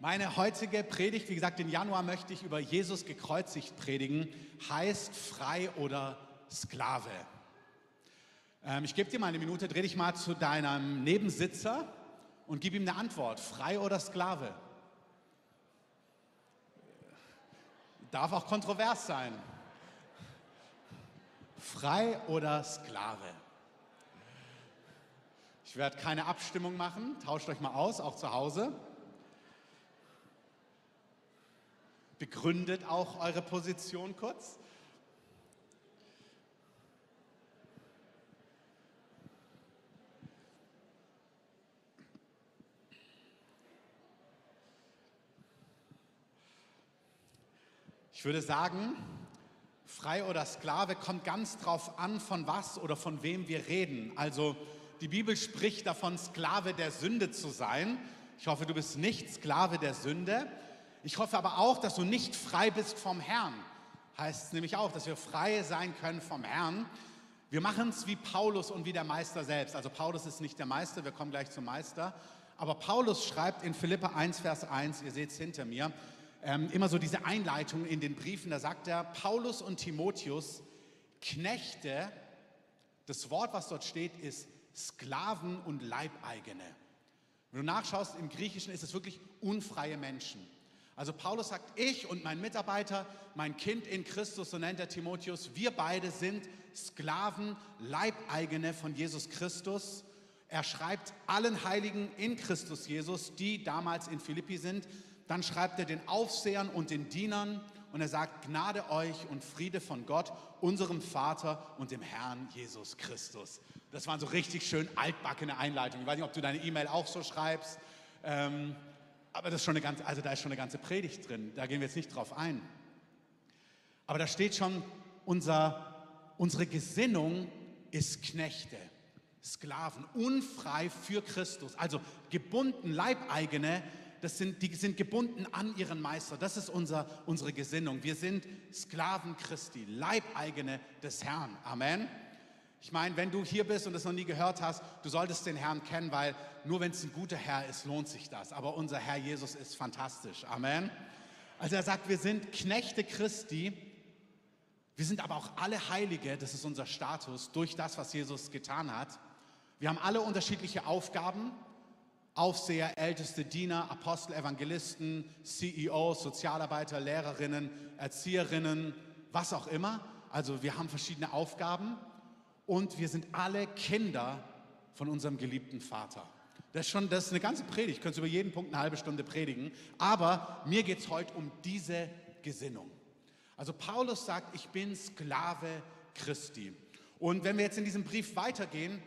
Meine heutige Predigt, wie gesagt, im Januar möchte ich über Jesus gekreuzigt predigen, heißt frei oder Sklave. Ähm, ich gebe dir mal eine Minute, dreh dich mal zu deinem Nebensitzer und gib ihm eine Antwort, frei oder Sklave. Darf auch kontrovers sein. Frei oder Sklave? Ich werde keine Abstimmung machen, tauscht euch mal aus, auch zu Hause. Begründet auch eure Position kurz. Ich würde sagen, frei oder Sklave kommt ganz drauf an, von was oder von wem wir reden. Also die Bibel spricht davon, Sklave der Sünde zu sein. Ich hoffe, du bist nicht Sklave der Sünde. Ich hoffe aber auch, dass du nicht frei bist vom Herrn. Heißt es nämlich auch, dass wir frei sein können vom Herrn. Wir machen es wie Paulus und wie der Meister selbst. Also Paulus ist nicht der Meister, wir kommen gleich zum Meister. Aber Paulus schreibt in Philippa 1, Vers 1, ihr seht es hinter mir, ähm, immer so diese Einleitung in den Briefen, da sagt er, Paulus und Timotheus, Knechte, das Wort, was dort steht, ist Sklaven und Leibeigene. Wenn du nachschaust, im Griechischen ist es wirklich unfreie Menschen. Also Paulus sagt, ich und mein Mitarbeiter, mein Kind in Christus, so nennt er Timotheus, wir beide sind Sklaven, Leibeigene von Jesus Christus. Er schreibt allen Heiligen in Christus Jesus, die damals in Philippi sind, dann schreibt er den Aufsehern und den Dienern und er sagt, Gnade euch und Friede von Gott, unserem Vater und dem Herrn Jesus Christus. Das waren so richtig schön altbackene Einleitungen. Ich weiß nicht, ob du deine E-Mail auch so schreibst, ähm, aber das ist schon eine ganze, also da ist schon eine ganze Predigt drin. Da gehen wir jetzt nicht drauf ein. Aber da steht schon, unser, unsere Gesinnung ist Knechte, Sklaven, unfrei für Christus, also gebunden, Leibeigene das sind, die sind gebunden an ihren Meister. Das ist unser, unsere Gesinnung. Wir sind Sklaven Christi, Leibeigene des Herrn. Amen. Ich meine, wenn du hier bist und das noch nie gehört hast, du solltest den Herrn kennen, weil nur wenn es ein guter Herr ist, lohnt sich das. Aber unser Herr Jesus ist fantastisch. Amen. Also er sagt, wir sind Knechte Christi. Wir sind aber auch alle Heilige, das ist unser Status, durch das, was Jesus getan hat. Wir haben alle unterschiedliche Aufgaben. Aufseher, älteste Diener, Apostel, Evangelisten, CEOs, Sozialarbeiter, Lehrerinnen, Erzieherinnen, was auch immer. Also wir haben verschiedene Aufgaben und wir sind alle Kinder von unserem geliebten Vater. Das ist schon, das ist eine ganze Predigt, ich könnte über jeden Punkt eine halbe Stunde predigen, aber mir geht es heute um diese Gesinnung. Also Paulus sagt, ich bin Sklave Christi. Und wenn wir jetzt in diesem Brief weitergehen,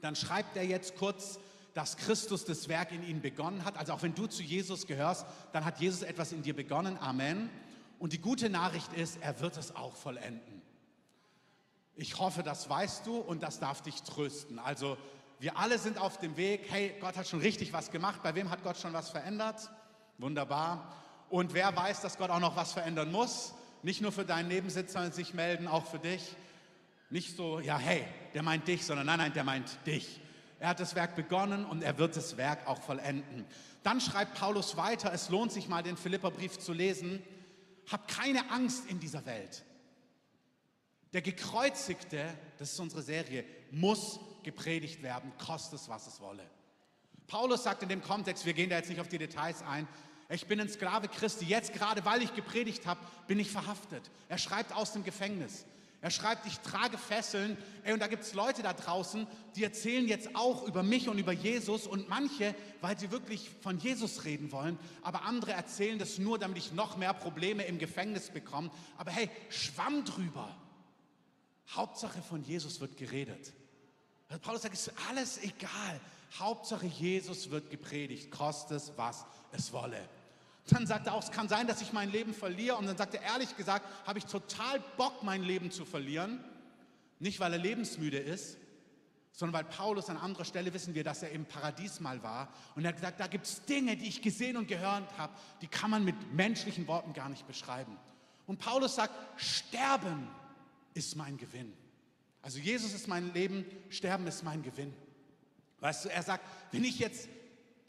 dann schreibt er jetzt kurz dass Christus das Werk in ihnen begonnen hat. Also auch wenn du zu Jesus gehörst, dann hat Jesus etwas in dir begonnen. Amen. Und die gute Nachricht ist, er wird es auch vollenden. Ich hoffe, das weißt du und das darf dich trösten. Also wir alle sind auf dem Weg. Hey, Gott hat schon richtig was gemacht. Bei wem hat Gott schon was verändert? Wunderbar. Und wer weiß, dass Gott auch noch was verändern muss? Nicht nur für deinen Nebensitzer sich melden, auch für dich. Nicht so, ja, hey, der meint dich, sondern nein, nein, der meint dich. Er hat das Werk begonnen und er wird das Werk auch vollenden. Dann schreibt Paulus weiter, es lohnt sich mal den Philipperbrief zu lesen, hab keine Angst in dieser Welt. Der Gekreuzigte, das ist unsere Serie, muss gepredigt werden, kostet es, was es wolle. Paulus sagt in dem Kontext, wir gehen da jetzt nicht auf die Details ein, ich bin ein Sklave Christi, jetzt gerade weil ich gepredigt habe, bin ich verhaftet. Er schreibt aus dem Gefängnis. Er schreibt, ich trage Fesseln. Ey, und da gibt es Leute da draußen, die erzählen jetzt auch über mich und über Jesus und manche, weil sie wirklich von Jesus reden wollen, aber andere erzählen das nur, damit ich noch mehr Probleme im Gefängnis bekomme. Aber hey, schwamm drüber. Hauptsache von Jesus wird geredet. Paulus sagt, es ist alles egal. Hauptsache Jesus wird gepredigt, kostet es, was es wolle. Dann sagt er auch, es kann sein, dass ich mein Leben verliere. Und dann sagt er, ehrlich gesagt, habe ich total Bock, mein Leben zu verlieren. Nicht, weil er lebensmüde ist, sondern weil Paulus an anderer Stelle wissen wir, dass er im Paradies mal war. Und er hat gesagt, da gibt es Dinge, die ich gesehen und gehört habe, die kann man mit menschlichen Worten gar nicht beschreiben. Und Paulus sagt, Sterben ist mein Gewinn. Also Jesus ist mein Leben, Sterben ist mein Gewinn. Weißt du, er sagt, wenn ich jetzt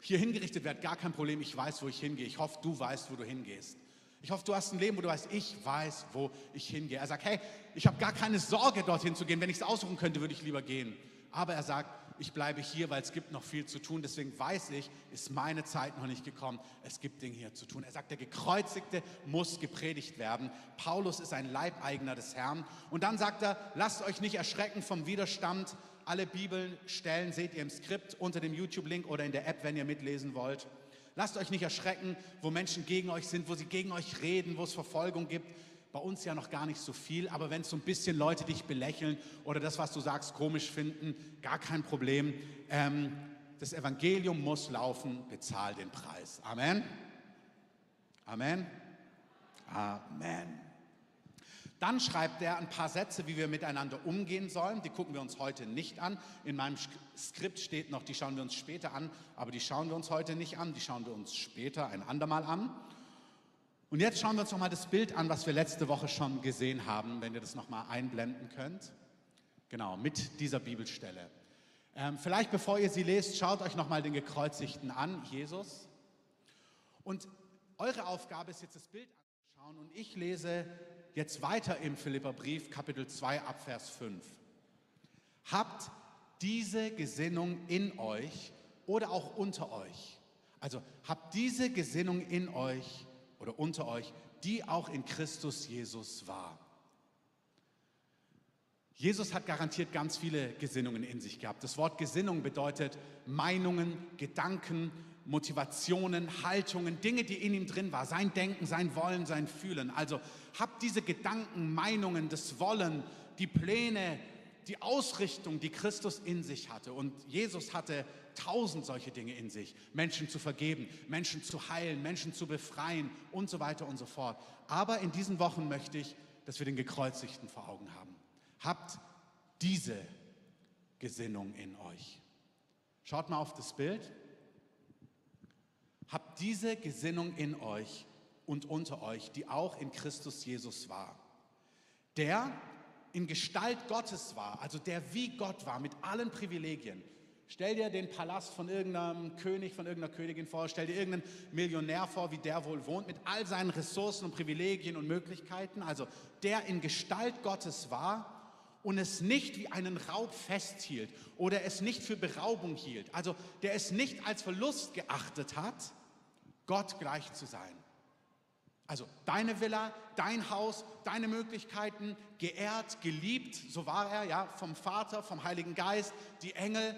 hier hingerichtet werde, gar kein Problem, ich weiß, wo ich hingehe. Ich hoffe, du weißt, wo du hingehst. Ich hoffe, du hast ein Leben, wo du weißt, ich weiß, wo ich hingehe. Er sagt, hey, ich habe gar keine Sorge, dorthin zu gehen. Wenn ich es aussuchen könnte, würde ich lieber gehen. Aber er sagt, ich bleibe hier, weil es gibt noch viel zu tun. Deswegen weiß ich, ist meine Zeit noch nicht gekommen. Es gibt Dinge hier zu tun. Er sagt, der Gekreuzigte muss gepredigt werden. Paulus ist ein Leibeigener des Herrn. Und dann sagt er, lasst euch nicht erschrecken vom Widerstand. Alle Bibelstellen seht ihr im Skript unter dem YouTube-Link oder in der App, wenn ihr mitlesen wollt. Lasst euch nicht erschrecken, wo Menschen gegen euch sind, wo sie gegen euch reden, wo es Verfolgung gibt bei uns ja noch gar nicht so viel, aber wenn so ein bisschen Leute dich belächeln oder das, was du sagst, komisch finden, gar kein Problem. Ähm, das Evangelium muss laufen, bezahl den Preis. Amen. Amen. Amen. Dann schreibt er ein paar Sätze, wie wir miteinander umgehen sollen. Die gucken wir uns heute nicht an. In meinem Skript steht noch, die schauen wir uns später an, aber die schauen wir uns heute nicht an, die schauen wir uns später ein andermal an. Und jetzt schauen wir uns nochmal das Bild an, was wir letzte Woche schon gesehen haben, wenn ihr das nochmal einblenden könnt. Genau, mit dieser Bibelstelle. Ähm, vielleicht bevor ihr sie lest, schaut euch nochmal den Gekreuzigten an, Jesus. Und eure Aufgabe ist jetzt das Bild anzuschauen und ich lese jetzt weiter im Philipperbrief, Kapitel 2, Abvers 5. Habt diese Gesinnung in euch oder auch unter euch. Also habt diese Gesinnung in euch oder unter euch, die auch in Christus Jesus war. Jesus hat garantiert ganz viele Gesinnungen in sich gehabt. Das Wort Gesinnung bedeutet Meinungen, Gedanken, Motivationen, Haltungen, Dinge, die in ihm drin waren. Sein Denken, sein Wollen, sein Fühlen. Also habt diese Gedanken, Meinungen, das Wollen, die Pläne, die Ausrichtung, die Christus in sich hatte. Und Jesus hatte tausend solche Dinge in sich. Menschen zu vergeben, Menschen zu heilen, Menschen zu befreien und so weiter und so fort. Aber in diesen Wochen möchte ich, dass wir den Gekreuzigten vor Augen haben. Habt diese Gesinnung in euch. Schaut mal auf das Bild. Habt diese Gesinnung in euch und unter euch, die auch in Christus Jesus war. Der in Gestalt Gottes war, also der wie Gott war, mit allen Privilegien, Stell dir den Palast von irgendeinem König, von irgendeiner Königin vor, stell dir irgendeinen Millionär vor, wie der wohl wohnt, mit all seinen Ressourcen und Privilegien und Möglichkeiten, also der in Gestalt Gottes war und es nicht wie einen Raub festhielt oder es nicht für Beraubung hielt, also der es nicht als Verlust geachtet hat, Gott gleich zu sein. Also deine Villa, dein Haus, deine Möglichkeiten, geehrt, geliebt, so war er, ja, vom Vater, vom Heiligen Geist, die Engel,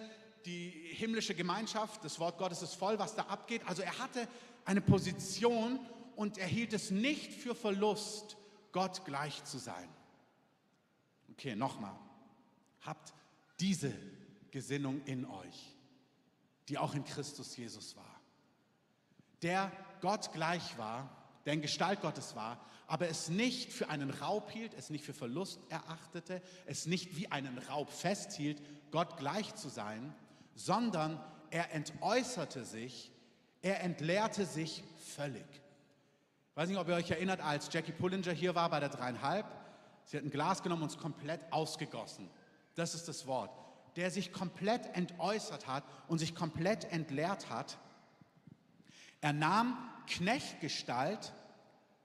die himmlische Gemeinschaft, das Wort Gottes ist voll, was da abgeht. Also er hatte eine Position und er hielt es nicht für Verlust, Gott gleich zu sein. Okay, nochmal. Habt diese Gesinnung in euch, die auch in Christus Jesus war. Der Gott gleich war, der in Gestalt Gottes war, aber es nicht für einen Raub hielt, es nicht für Verlust erachtete, es nicht wie einen Raub festhielt, Gott gleich zu sein, sondern er entäußerte sich, er entleerte sich völlig. Ich weiß nicht, ob ihr euch erinnert, als Jackie Pullinger hier war bei der dreieinhalb, sie hat ein Glas genommen und es komplett ausgegossen. Das ist das Wort. Der sich komplett entäußert hat und sich komplett entleert hat. Er nahm Knechtgestalt,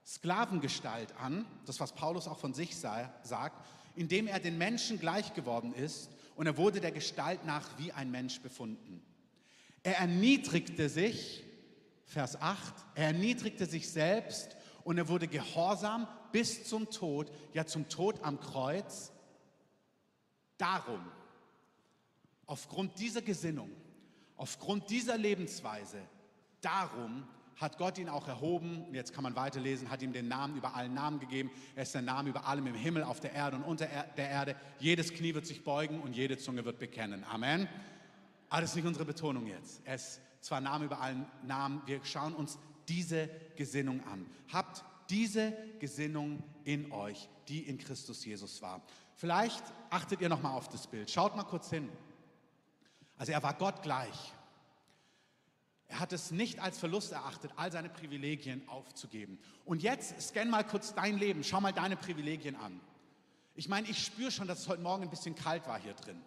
Sklavengestalt an, das was Paulus auch von sich sagt, indem er den Menschen gleich geworden ist und er wurde der Gestalt nach wie ein Mensch befunden. Er erniedrigte sich, Vers 8, er erniedrigte sich selbst und er wurde gehorsam bis zum Tod, ja zum Tod am Kreuz. Darum, aufgrund dieser Gesinnung, aufgrund dieser Lebensweise, darum hat Gott ihn auch erhoben, jetzt kann man weiterlesen, hat ihm den Namen über allen Namen gegeben. Er ist der Name über allem im Himmel, auf der Erde und unter der Erde. Jedes Knie wird sich beugen und jede Zunge wird bekennen. Amen. Aber das ist nicht unsere Betonung jetzt. Er ist zwar Name über allen Namen, wir schauen uns diese Gesinnung an. Habt diese Gesinnung in euch, die in Christus Jesus war. Vielleicht achtet ihr noch mal auf das Bild. Schaut mal kurz hin. Also er war Gott gleich. Er hat es nicht als Verlust erachtet, all seine Privilegien aufzugeben. Und jetzt scan mal kurz dein Leben, schau mal deine Privilegien an. Ich meine, ich spüre schon, dass es heute Morgen ein bisschen kalt war hier drin.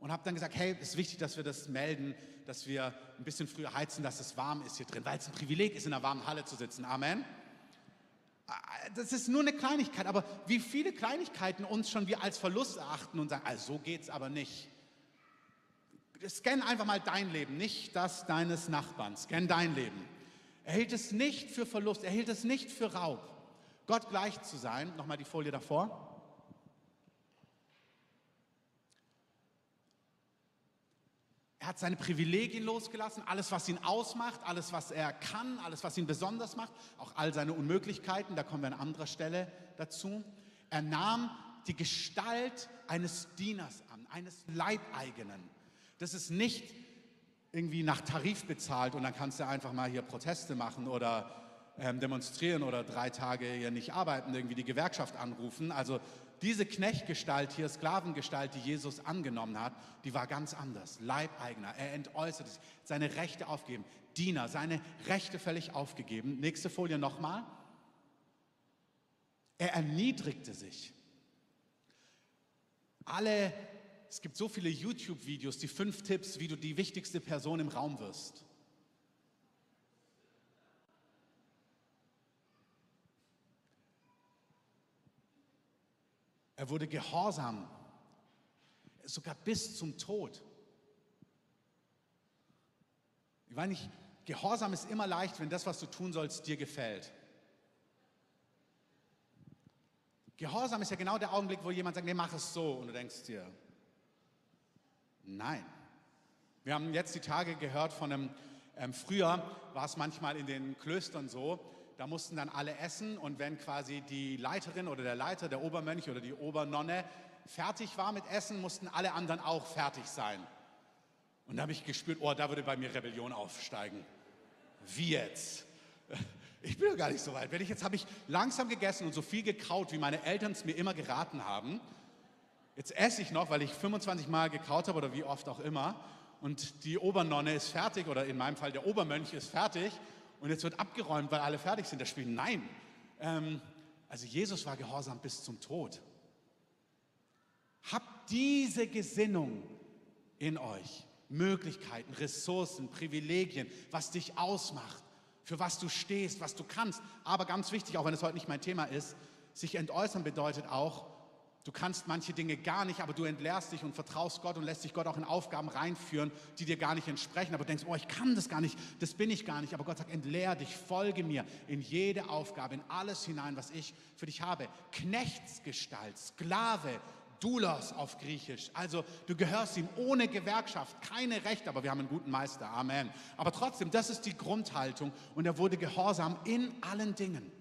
und habe dann gesagt, hey, es ist wichtig, dass wir das melden, dass wir ein bisschen früher heizen, dass es warm ist hier drin, weil es ein Privileg ist, in einer warmen Halle zu sitzen. Amen. Ah, das ist nur eine Kleinigkeit, aber wie viele Kleinigkeiten uns schon wir als Verlust erachten und sagen, also so geht es aber nicht. Scan einfach mal dein Leben, nicht das deines Nachbarn. Scan dein Leben. Er hielt es nicht für Verlust, er hielt es nicht für Raub. Gott gleich zu sein, nochmal die Folie davor. Er hat seine Privilegien losgelassen, alles, was ihn ausmacht, alles, was er kann, alles, was ihn besonders macht, auch all seine Unmöglichkeiten, da kommen wir an anderer Stelle dazu. Er nahm die Gestalt eines Dieners an, eines Leibeigenen. Das ist nicht irgendwie nach Tarif bezahlt und dann kannst du einfach mal hier Proteste machen oder ähm, demonstrieren oder drei Tage hier nicht arbeiten, irgendwie die Gewerkschaft anrufen. Also diese Knechtgestalt hier, Sklavengestalt, die Jesus angenommen hat, die war ganz anders. Leibeigner, er entäußerte sich, seine Rechte aufgeben. Diener, seine Rechte völlig aufgegeben. Nächste Folie nochmal. Er erniedrigte sich. Alle, es gibt so viele YouTube-Videos, die fünf Tipps, wie du die wichtigste Person im Raum wirst. Er wurde gehorsam, sogar bis zum Tod. Ich meine nicht, Gehorsam ist immer leicht, wenn das, was du tun sollst, dir gefällt. Gehorsam ist ja genau der Augenblick, wo jemand sagt, nee, mach es so. Und du denkst dir, nein. Wir haben jetzt die Tage gehört von einem, ähm, früher war es manchmal in den Klöstern so, da mussten dann alle essen und wenn quasi die Leiterin oder der Leiter, der Obermönch oder die Obernonne fertig war mit Essen, mussten alle anderen auch fertig sein. Und da habe ich gespürt, oh, da würde bei mir Rebellion aufsteigen. Wie jetzt? Ich bin ja gar nicht so weit. Wenn ich jetzt habe ich langsam gegessen und so viel gekaut, wie meine Eltern es mir immer geraten haben. Jetzt esse ich noch, weil ich 25 Mal gekaut habe oder wie oft auch immer. Und die Obernonne ist fertig oder in meinem Fall der Obermönch ist fertig und jetzt wird abgeräumt, weil alle fertig sind. Das Spiel, nein. Ähm, also Jesus war gehorsam bis zum Tod. Habt diese Gesinnung in euch. Möglichkeiten, Ressourcen, Privilegien, was dich ausmacht, für was du stehst, was du kannst. Aber ganz wichtig, auch wenn es heute nicht mein Thema ist, sich entäußern bedeutet auch, Du kannst manche Dinge gar nicht, aber du entleerst dich und vertraust Gott und lässt dich Gott auch in Aufgaben reinführen, die dir gar nicht entsprechen. Aber du denkst, oh, ich kann das gar nicht, das bin ich gar nicht. Aber Gott sagt, entleer dich, folge mir in jede Aufgabe, in alles hinein, was ich für dich habe. Knechtsgestalt, Sklave, Doulos auf Griechisch. Also du gehörst ihm ohne Gewerkschaft, keine Rechte, aber wir haben einen guten Meister. Amen. Aber trotzdem, das ist die Grundhaltung und er wurde gehorsam in allen Dingen.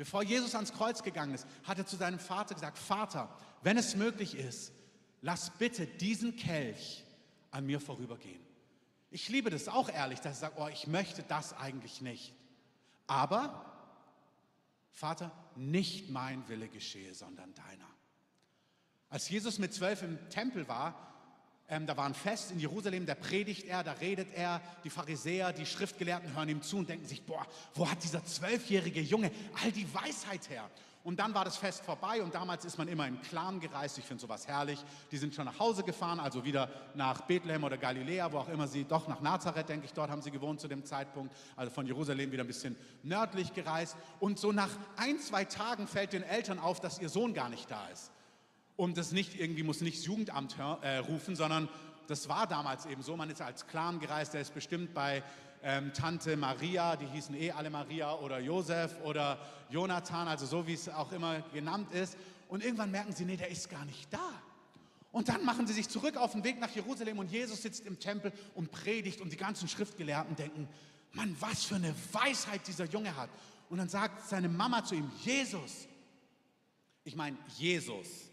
Bevor Jesus ans Kreuz gegangen ist, hat er zu seinem Vater gesagt, Vater, wenn es möglich ist, lass bitte diesen Kelch an mir vorübergehen. Ich liebe das auch ehrlich, dass er sagt, oh, ich möchte das eigentlich nicht. Aber, Vater, nicht mein Wille geschehe, sondern deiner. Als Jesus mit zwölf im Tempel war, ähm, da war ein Fest in Jerusalem, da predigt er, da redet er, die Pharisäer, die Schriftgelehrten hören ihm zu und denken sich, boah, wo hat dieser zwölfjährige Junge all die Weisheit her? Und dann war das Fest vorbei und damals ist man immer im Clan gereist. Ich finde sowas herrlich. Die sind schon nach Hause gefahren, also wieder nach Bethlehem oder Galiläa, wo auch immer sie, doch nach Nazareth, denke ich, dort haben sie gewohnt zu dem Zeitpunkt. Also von Jerusalem wieder ein bisschen nördlich gereist. Und so nach ein, zwei Tagen fällt den Eltern auf, dass ihr Sohn gar nicht da ist. Und das nicht irgendwie muss nicht das Jugendamt äh, rufen, sondern das war damals eben so. Man ist als Clan gereist, der ist bestimmt bei ähm, Tante Maria, die hießen eh alle Maria oder Josef oder Jonathan, also so wie es auch immer genannt ist. Und irgendwann merken sie, nee, der ist gar nicht da. Und dann machen sie sich zurück auf den Weg nach Jerusalem und Jesus sitzt im Tempel und predigt und die ganzen Schriftgelehrten denken, Mann, was für eine Weisheit dieser Junge hat. Und dann sagt seine Mama zu ihm, Jesus, ich meine Jesus,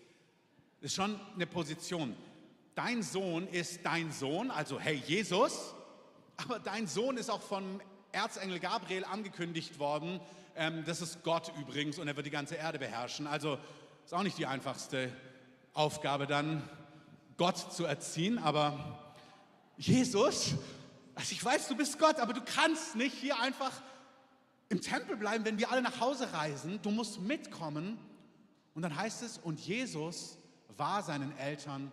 ist schon eine Position. Dein Sohn ist dein Sohn, also hey Jesus, aber dein Sohn ist auch vom Erzengel Gabriel angekündigt worden. Ähm, das ist Gott übrigens und er wird die ganze Erde beherrschen. Also ist auch nicht die einfachste Aufgabe dann, Gott zu erziehen, aber Jesus, also ich weiß, du bist Gott, aber du kannst nicht hier einfach im Tempel bleiben, wenn wir alle nach Hause reisen. Du musst mitkommen. Und dann heißt es, und Jesus war seinen Eltern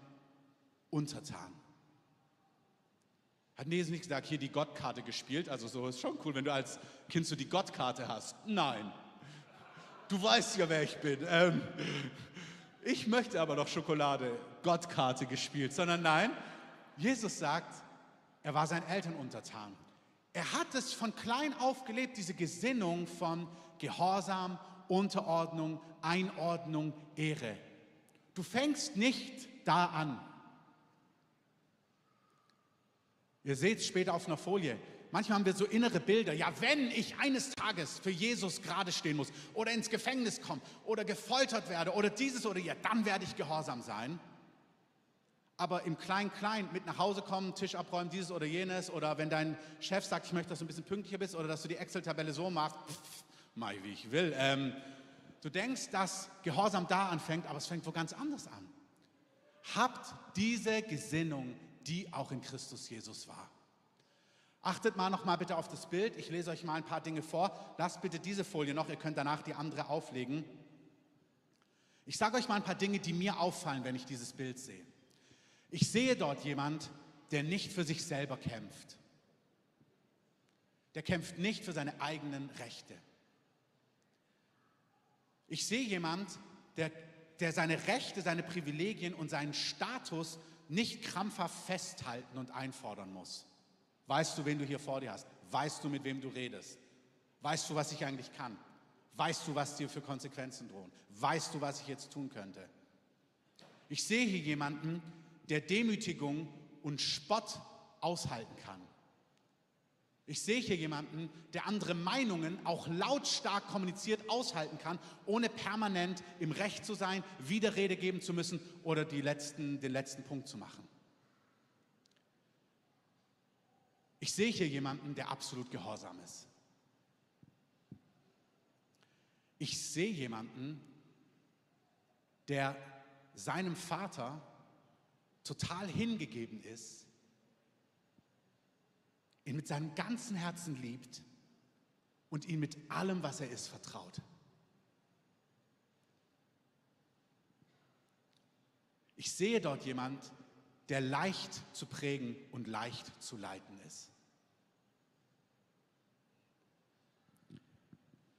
untertan. Hat Jesus nicht gesagt, hier die Gottkarte gespielt? Also so ist schon cool, wenn du als Kind so die Gottkarte hast. Nein. Du weißt ja, wer ich bin. Ähm, ich möchte aber noch Schokolade, Gottkarte gespielt. Sondern nein, Jesus sagt, er war seinen Eltern untertan. Er hat es von klein auf gelebt, diese Gesinnung von Gehorsam, Unterordnung, Einordnung, Ehre. Du fängst nicht da an. Ihr seht es später auf einer Folie. Manchmal haben wir so innere Bilder. Ja, wenn ich eines Tages für Jesus gerade stehen muss oder ins Gefängnis komme oder gefoltert werde oder dieses oder ja, dann werde ich gehorsam sein. Aber im Klein-Klein mit nach Hause kommen, Tisch abräumen, dieses oder jenes oder wenn dein Chef sagt, ich möchte, dass du ein bisschen pünktlicher bist oder dass du die Excel-Tabelle so machst, pff, ich, wie ich will. Ähm, du denkst, dass Gehorsam da anfängt, aber es fängt wo ganz anders an. Habt diese Gesinnung die auch in Christus Jesus war. Achtet mal noch mal bitte auf das Bild. Ich lese euch mal ein paar Dinge vor. Lasst bitte diese Folie noch. Ihr könnt danach die andere auflegen. Ich sage euch mal ein paar Dinge, die mir auffallen, wenn ich dieses Bild sehe. Ich sehe dort jemand, der nicht für sich selber kämpft. Der kämpft nicht für seine eigenen Rechte. Ich sehe jemand, der, der seine Rechte, seine Privilegien und seinen Status nicht krampfhaft festhalten und einfordern muss. Weißt du, wen du hier vor dir hast? Weißt du, mit wem du redest? Weißt du, was ich eigentlich kann? Weißt du, was dir für Konsequenzen drohen? Weißt du, was ich jetzt tun könnte? Ich sehe hier jemanden, der Demütigung und Spott aushalten kann. Ich sehe hier jemanden, der andere Meinungen auch lautstark kommuniziert aushalten kann, ohne permanent im Recht zu sein, Widerrede geben zu müssen oder letzten, den letzten Punkt zu machen. Ich sehe hier jemanden, der absolut gehorsam ist. Ich sehe jemanden, der seinem Vater total hingegeben ist ihn mit seinem ganzen Herzen liebt und ihn mit allem, was er ist, vertraut. Ich sehe dort jemand, der leicht zu prägen und leicht zu leiten ist.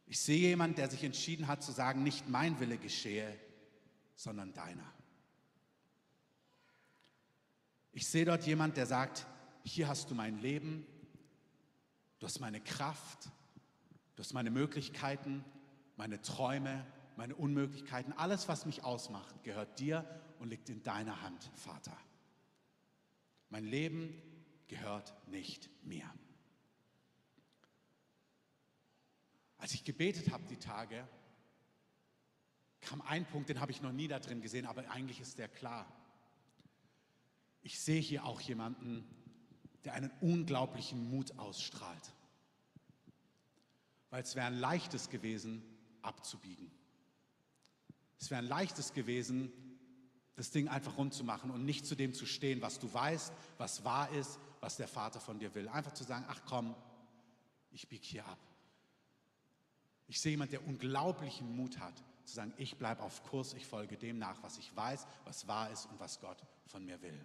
Ich sehe jemand, der sich entschieden hat zu sagen, nicht mein Wille geschehe, sondern deiner. Ich sehe dort jemand, der sagt, hier hast du mein Leben, Du hast meine Kraft, du hast meine Möglichkeiten, meine Träume, meine Unmöglichkeiten. Alles, was mich ausmacht, gehört dir und liegt in deiner Hand, Vater. Mein Leben gehört nicht mir. Als ich gebetet habe die Tage, kam ein Punkt, den habe ich noch nie da drin gesehen, aber eigentlich ist der klar. Ich sehe hier auch jemanden, der einen unglaublichen Mut ausstrahlt. Weil es wäre ein leichtes gewesen, abzubiegen. Es wäre ein leichtes gewesen, das Ding einfach rund zu machen und nicht zu dem zu stehen, was du weißt, was wahr ist, was der Vater von dir will. Einfach zu sagen, ach komm, ich biege hier ab. Ich sehe jemanden, der unglaublichen Mut hat, zu sagen, ich bleibe auf Kurs, ich folge dem nach, was ich weiß, was wahr ist und was Gott von mir will.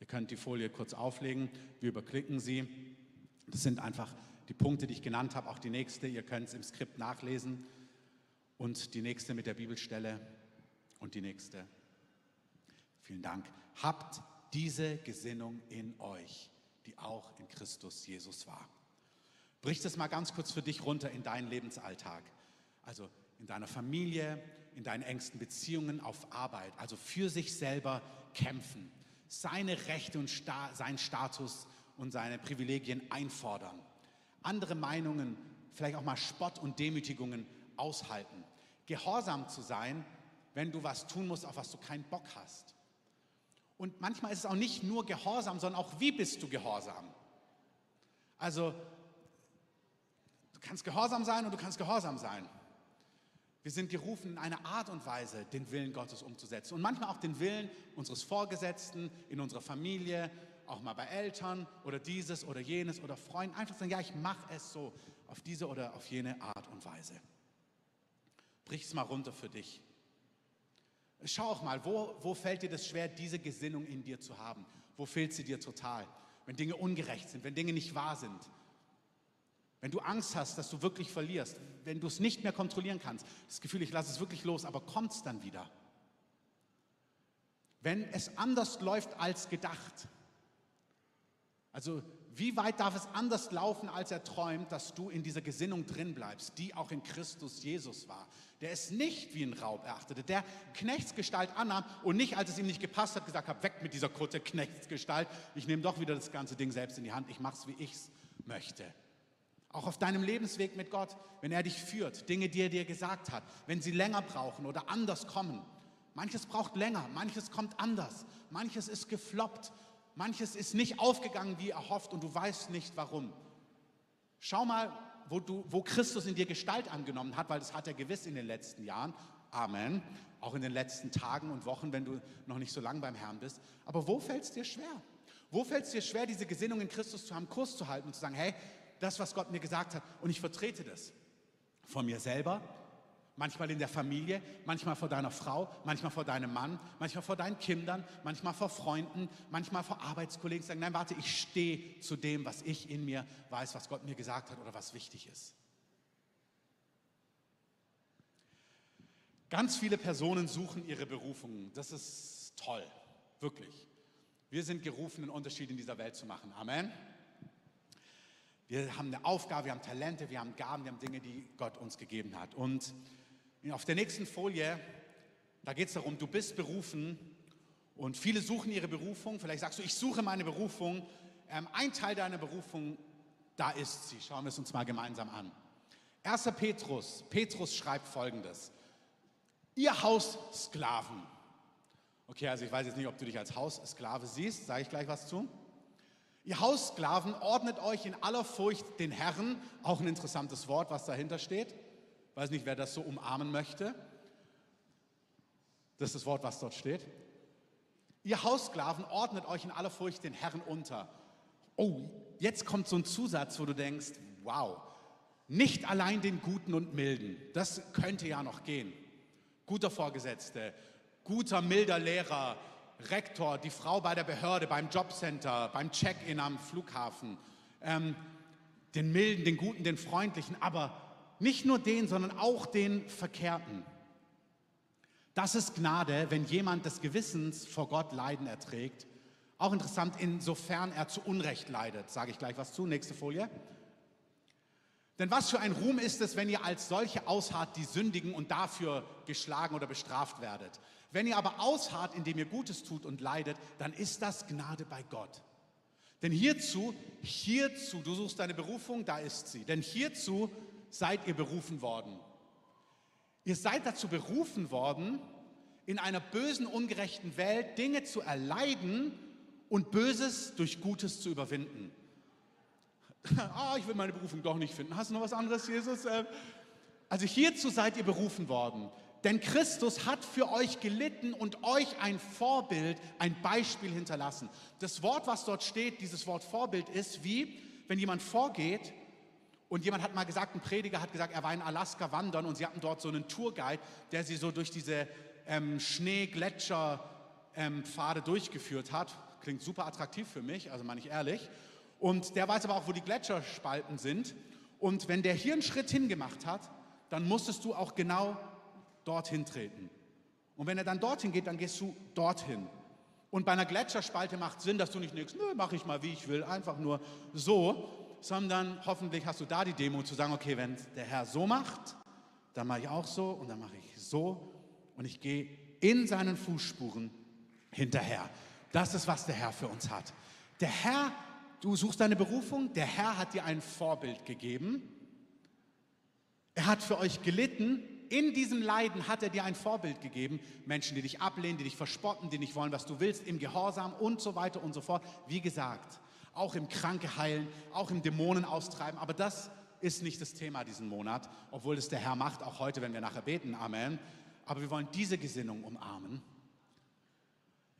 Ihr könnt die Folie kurz auflegen, wir überklicken sie. Das sind einfach die Punkte, die ich genannt habe, auch die nächste. Ihr könnt es im Skript nachlesen. Und die nächste mit der Bibelstelle und die nächste. Vielen Dank. Habt diese Gesinnung in euch, die auch in Christus Jesus war. Brich das mal ganz kurz für dich runter in deinen Lebensalltag. Also in deiner Familie, in deinen engsten Beziehungen, auf Arbeit. Also für sich selber kämpfen seine Rechte und Sta seinen Status und seine Privilegien einfordern. Andere Meinungen, vielleicht auch mal Spott und Demütigungen aushalten. Gehorsam zu sein, wenn du was tun musst, auf was du keinen Bock hast. Und manchmal ist es auch nicht nur Gehorsam, sondern auch, wie bist du Gehorsam? Also, du kannst Gehorsam sein und du kannst Gehorsam sein. Wir sind gerufen, in einer Art und Weise den Willen Gottes umzusetzen und manchmal auch den Willen unseres Vorgesetzten, in unserer Familie, auch mal bei Eltern oder dieses oder jenes oder Freunden. Einfach sagen, ja, ich mache es so, auf diese oder auf jene Art und Weise. Brich es mal runter für dich. Schau auch mal, wo, wo fällt dir das schwer, diese Gesinnung in dir zu haben? Wo fehlt sie dir total? Wenn Dinge ungerecht sind, wenn Dinge nicht wahr sind, wenn du Angst hast, dass du wirklich verlierst, wenn du es nicht mehr kontrollieren kannst, das Gefühl, ich lasse es wirklich los, aber kommt es dann wieder? Wenn es anders läuft als gedacht, also wie weit darf es anders laufen, als er träumt, dass du in dieser Gesinnung drin bleibst, die auch in Christus Jesus war? Der es nicht wie ein Raub erachtete, der Knechtsgestalt annahm und nicht, als es ihm nicht gepasst hat, gesagt hat, weg mit dieser kurze Knechtsgestalt, ich nehme doch wieder das ganze Ding selbst in die Hand, ich mache es, wie ich es möchte. Auch auf deinem Lebensweg mit Gott, wenn er dich führt, Dinge, die er dir gesagt hat, wenn sie länger brauchen oder anders kommen. Manches braucht länger, manches kommt anders, manches ist gefloppt, Manches ist nicht aufgegangen wie erhofft und du weißt nicht warum. Schau mal, wo, du, wo Christus in dir Gestalt angenommen hat, weil das hat er gewiss in den letzten Jahren. Amen. Auch in den letzten Tagen und Wochen, wenn du noch nicht so lange beim Herrn bist. Aber wo fällt es dir schwer? Wo fällt es dir schwer, diese Gesinnung in Christus zu haben, Kurs zu halten und zu sagen, hey, das, was Gott mir gesagt hat, und ich vertrete das. Von mir selber, Manchmal in der Familie, manchmal vor deiner Frau, manchmal vor deinem Mann, manchmal vor deinen Kindern, manchmal vor Freunden, manchmal vor Arbeitskollegen. Sagen, nein, warte, ich stehe zu dem, was ich in mir weiß, was Gott mir gesagt hat oder was wichtig ist. Ganz viele Personen suchen ihre Berufung. Das ist toll, wirklich. Wir sind gerufen, einen Unterschied in dieser Welt zu machen. Amen. Wir haben eine Aufgabe, wir haben Talente, wir haben Gaben, wir haben Dinge, die Gott uns gegeben hat. Und auf der nächsten Folie, da geht es darum, du bist berufen und viele suchen ihre Berufung. Vielleicht sagst du, ich suche meine Berufung. Ähm, ein Teil deiner Berufung, da ist sie. Schauen wir es uns mal gemeinsam an. 1. Petrus, Petrus schreibt folgendes. Ihr Haussklaven. Okay, also ich weiß jetzt nicht, ob du dich als Haussklave siehst, sage ich gleich was zu. Ihr Haussklaven ordnet euch in aller Furcht den Herrn, auch ein interessantes Wort, was dahinter steht. Weiß nicht, wer das so umarmen möchte. Das ist das Wort, was dort steht. Ihr Haussklaven ordnet euch in aller Furcht den Herrn unter. Oh, jetzt kommt so ein Zusatz, wo du denkst, wow, nicht allein den Guten und Milden, das könnte ja noch gehen. Guter Vorgesetzte, guter, milder Lehrer, Rektor, die Frau bei der Behörde, beim Jobcenter, beim Check-in am Flughafen, ähm, den Milden, den Guten, den Freundlichen, aber nicht nur den, sondern auch den Verkehrten. Das ist Gnade, wenn jemand des Gewissens vor Gott Leiden erträgt. Auch interessant, insofern er zu Unrecht leidet. Sage ich gleich was zu. Nächste Folie. Denn was für ein Ruhm ist es, wenn ihr als solche ausharrt, die sündigen und dafür geschlagen oder bestraft werdet. Wenn ihr aber ausharrt, indem ihr Gutes tut und leidet, dann ist das Gnade bei Gott. Denn hierzu, hierzu, du suchst deine Berufung, da ist sie. Denn hierzu seid ihr berufen worden. Ihr seid dazu berufen worden, in einer bösen, ungerechten Welt Dinge zu erleiden und Böses durch Gutes zu überwinden. ah, ich will meine Berufung doch nicht finden. Hast du noch was anderes, Jesus? Äh, also hierzu seid ihr berufen worden. Denn Christus hat für euch gelitten und euch ein Vorbild, ein Beispiel hinterlassen. Das Wort, was dort steht, dieses Wort Vorbild ist wie, wenn jemand vorgeht und jemand hat mal gesagt, ein Prediger hat gesagt, er war in Alaska wandern und sie hatten dort so einen Tourguide, der sie so durch diese ähm, Schnee-Gletscher-Pfade ähm, durchgeführt hat. Klingt super attraktiv für mich, also meine ich ehrlich. Und der weiß aber auch, wo die Gletscherspalten sind. Und wenn der hier einen Schritt hingemacht hat, dann musstest du auch genau dorthin treten. Und wenn er dann dorthin geht, dann gehst du dorthin. Und bei einer Gletscherspalte macht Sinn, dass du nicht nix, nö, mache ich mal wie ich will, einfach nur so, sondern hoffentlich hast du da die Demo zu sagen, okay, wenn der Herr so macht, dann mache ich auch so und dann mache ich so und ich gehe in seinen Fußspuren hinterher. Das ist, was der Herr für uns hat. Der Herr, du suchst deine Berufung, der Herr hat dir ein Vorbild gegeben. Er hat für euch gelitten. In diesem Leiden hat er dir ein Vorbild gegeben. Menschen, die dich ablehnen, die dich verspotten, die nicht wollen, was du willst, im Gehorsam und so weiter und so fort. Wie gesagt, auch im Kranke heilen, auch im Dämonen austreiben. Aber das ist nicht das Thema diesen Monat, obwohl es der Herr macht, auch heute, wenn wir nachher beten. Amen. Aber wir wollen diese Gesinnung umarmen.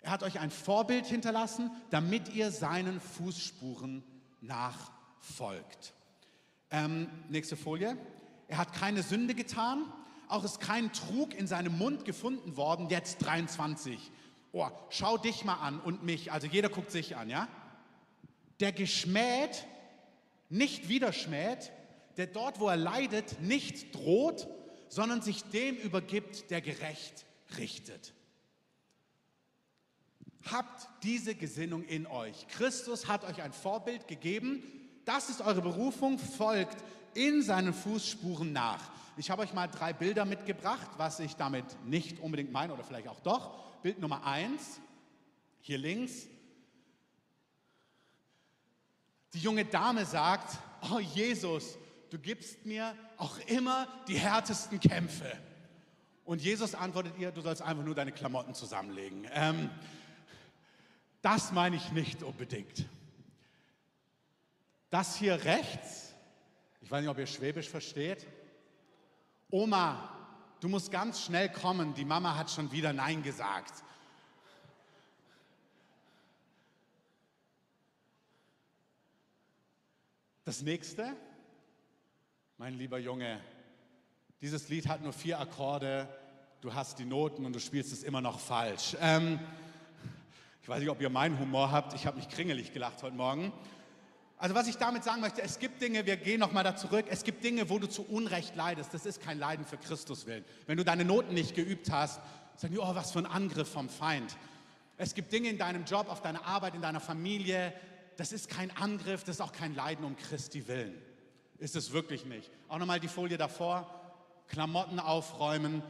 Er hat euch ein Vorbild hinterlassen, damit ihr seinen Fußspuren nachfolgt. Ähm, nächste Folie. Er hat keine Sünde getan, Auch ist kein Trug in seinem Mund gefunden worden, jetzt 23. Oh, schau dich mal an und mich, also jeder guckt sich an, ja? Der geschmäht, nicht wieder schmäht, der dort, wo er leidet, nicht droht, sondern sich dem übergibt, der gerecht richtet. Habt diese Gesinnung in euch. Christus hat euch ein Vorbild gegeben. Das ist eure Berufung, folgt in seinen Fußspuren nach. Ich habe euch mal drei Bilder mitgebracht, was ich damit nicht unbedingt meine oder vielleicht auch doch. Bild Nummer eins, hier links. Die junge Dame sagt, oh Jesus, du gibst mir auch immer die härtesten Kämpfe. Und Jesus antwortet ihr, du sollst einfach nur deine Klamotten zusammenlegen. Ähm, das meine ich nicht unbedingt. Das hier rechts, ich weiß nicht, ob ihr Schwäbisch versteht. Oma, du musst ganz schnell kommen, die Mama hat schon wieder Nein gesagt. Das nächste, mein lieber Junge, dieses Lied hat nur vier Akkorde, du hast die Noten und du spielst es immer noch falsch. Ähm, ich weiß nicht, ob ihr meinen Humor habt, ich habe mich kringelig gelacht heute Morgen. Also was ich damit sagen möchte, es gibt Dinge, wir gehen nochmal da zurück, es gibt Dinge, wo du zu Unrecht leidest. Das ist kein Leiden für Christus willen. Wenn du deine Noten nicht geübt hast, sagen die, oh, was für ein Angriff vom Feind. Es gibt Dinge in deinem Job, auf deiner Arbeit, in deiner Familie, das ist kein Angriff, das ist auch kein Leiden um Christi willen. Ist es wirklich nicht. Auch nochmal die Folie davor. Klamotten aufräumen,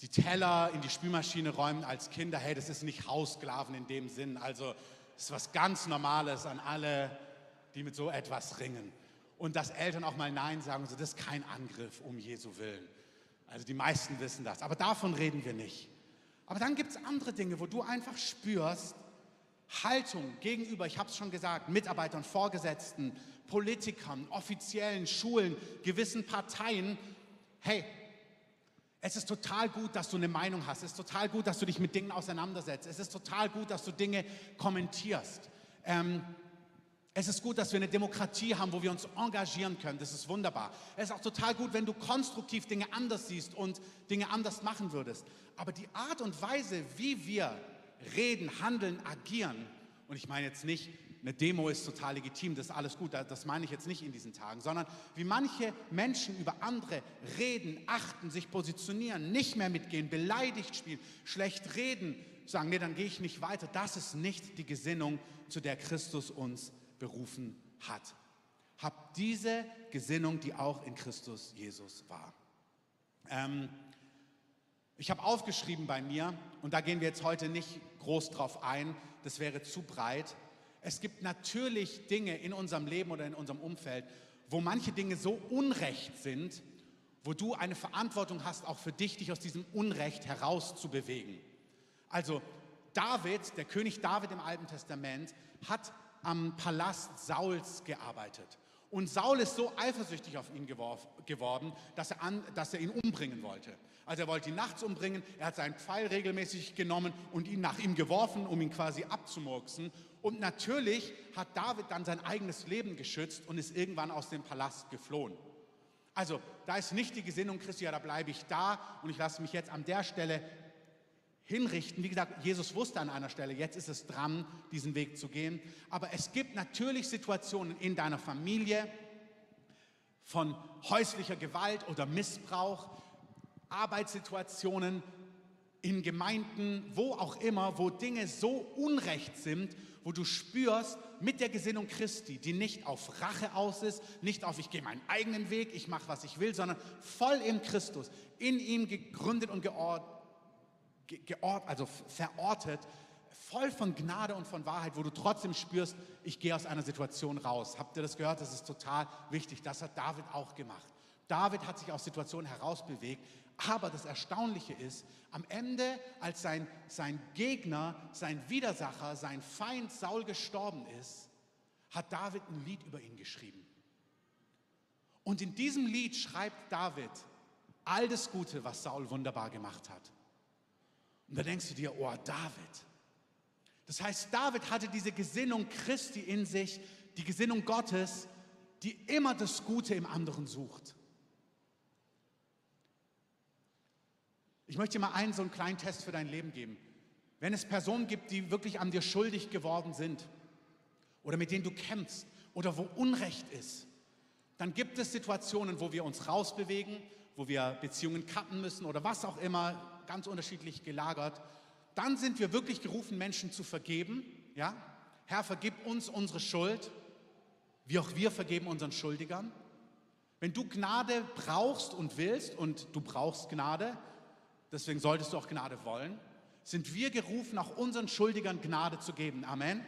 die Teller in die Spülmaschine räumen als Kinder. Hey, das ist nicht Hausklaven in dem Sinn. Also es ist was ganz Normales an alle, die mit so etwas ringen. Und dass Eltern auch mal Nein sagen, so, das ist kein Angriff um Jesu Willen. Also die meisten wissen das. Aber davon reden wir nicht. Aber dann gibt es andere Dinge, wo du einfach spürst, Haltung gegenüber, ich habe es schon gesagt, Mitarbeitern, Vorgesetzten, Politikern, offiziellen Schulen, gewissen Parteien, hey, es ist total gut, dass du eine Meinung hast. Es ist total gut, dass du dich mit Dingen auseinandersetzt. Es ist total gut, dass du Dinge kommentierst. Ähm, es ist gut, dass wir eine Demokratie haben, wo wir uns engagieren können. Das ist wunderbar. Es ist auch total gut, wenn du konstruktiv Dinge anders siehst und Dinge anders machen würdest. Aber die Art und Weise, wie wir reden, handeln, agieren, und ich meine jetzt nicht, eine Demo ist total legitim, das ist alles gut, das meine ich jetzt nicht in diesen Tagen, sondern wie manche Menschen über andere reden, achten, sich positionieren, nicht mehr mitgehen, beleidigt spielen, schlecht reden, sagen, nee, dann gehe ich nicht weiter. Das ist nicht die Gesinnung, zu der Christus uns berufen hat. Habt diese Gesinnung, die auch in Christus Jesus war. Ähm, ich habe aufgeschrieben bei mir, und da gehen wir jetzt heute nicht groß drauf ein, das wäre zu breit, es gibt natürlich Dinge in unserem Leben oder in unserem Umfeld, wo manche Dinge so unrecht sind, wo du eine Verantwortung hast, auch für dich, dich aus diesem Unrecht herauszubewegen. Also David, der König David im Alten Testament, hat am Palast Sauls gearbeitet. Und Saul ist so eifersüchtig auf ihn geworden, dass er, an, dass er ihn umbringen wollte. Also er wollte ihn nachts umbringen, er hat seinen Pfeil regelmäßig genommen und ihn nach ihm geworfen, um ihn quasi abzumurksen. Und natürlich hat David dann sein eigenes Leben geschützt und ist irgendwann aus dem Palast geflohen. Also da ist nicht die Gesinnung Christi, ja, da bleibe ich da und ich lasse mich jetzt an der Stelle hinrichten. Wie gesagt, Jesus wusste an einer Stelle, jetzt ist es dran, diesen Weg zu gehen. Aber es gibt natürlich Situationen in deiner Familie von häuslicher Gewalt oder Missbrauch, Arbeitssituationen, in Gemeinden, wo auch immer, wo Dinge so unrecht sind, wo du spürst mit der Gesinnung Christi, die nicht auf Rache aus ist, nicht auf ich gehe meinen eigenen Weg, ich mache, was ich will, sondern voll in Christus, in ihm gegründet und geordnet, geort, also verortet, voll von Gnade und von Wahrheit, wo du trotzdem spürst, ich gehe aus einer Situation raus. Habt ihr das gehört? Das ist total wichtig. Das hat David auch gemacht. David hat sich aus Situationen herausbewegt, aber das Erstaunliche ist, am Ende, als sein, sein Gegner, sein Widersacher, sein Feind Saul gestorben ist, hat David ein Lied über ihn geschrieben. Und in diesem Lied schreibt David all das Gute, was Saul wunderbar gemacht hat. Und da denkst du dir, oh David. Das heißt, David hatte diese Gesinnung Christi in sich, die Gesinnung Gottes, die immer das Gute im anderen sucht. Ich möchte dir mal einen so einen kleinen Test für dein Leben geben. Wenn es Personen gibt, die wirklich an dir schuldig geworden sind oder mit denen du kämpfst oder wo Unrecht ist, dann gibt es Situationen, wo wir uns rausbewegen, wo wir Beziehungen cutten müssen oder was auch immer, ganz unterschiedlich gelagert. Dann sind wir wirklich gerufen, Menschen zu vergeben. Ja? Herr, vergib uns unsere Schuld, wie auch wir vergeben unseren Schuldigern. Wenn du Gnade brauchst und willst, und du brauchst Gnade, deswegen solltest du auch Gnade wollen, sind wir gerufen, auch unseren Schuldigern Gnade zu geben. Amen.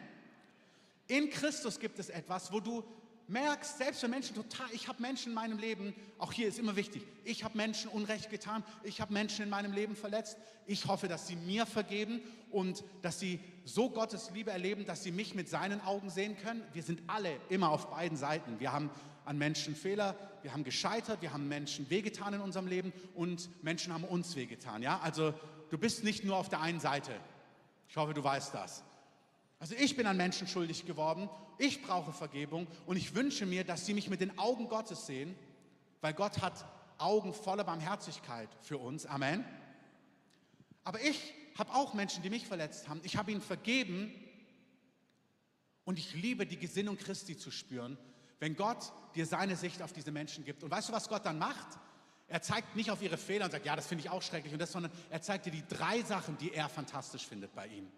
In Christus gibt es etwas, wo du merkst, selbst wenn Menschen total, ich habe Menschen in meinem Leben, auch hier ist immer wichtig, ich habe Menschen Unrecht getan, ich habe Menschen in meinem Leben verletzt. Ich hoffe, dass sie mir vergeben und dass sie so Gottes Liebe erleben, dass sie mich mit seinen Augen sehen können. Wir sind alle immer auf beiden Seiten. Wir haben an Menschen Fehler, wir haben gescheitert, wir haben Menschen wehgetan in unserem Leben und Menschen haben uns wehgetan. Ja? Also du bist nicht nur auf der einen Seite. Ich hoffe, du weißt das. Also ich bin an Menschen schuldig geworden, ich brauche Vergebung und ich wünsche mir, dass sie mich mit den Augen Gottes sehen, weil Gott hat Augen voller Barmherzigkeit für uns. Amen. Aber ich habe auch Menschen, die mich verletzt haben. Ich habe ihnen vergeben und ich liebe die Gesinnung Christi zu spüren, wenn Gott dir seine Sicht auf diese Menschen gibt. Und weißt du, was Gott dann macht? Er zeigt nicht auf ihre Fehler und sagt, ja, das finde ich auch schrecklich und das, sondern er zeigt dir die drei Sachen, die er fantastisch findet bei ihnen.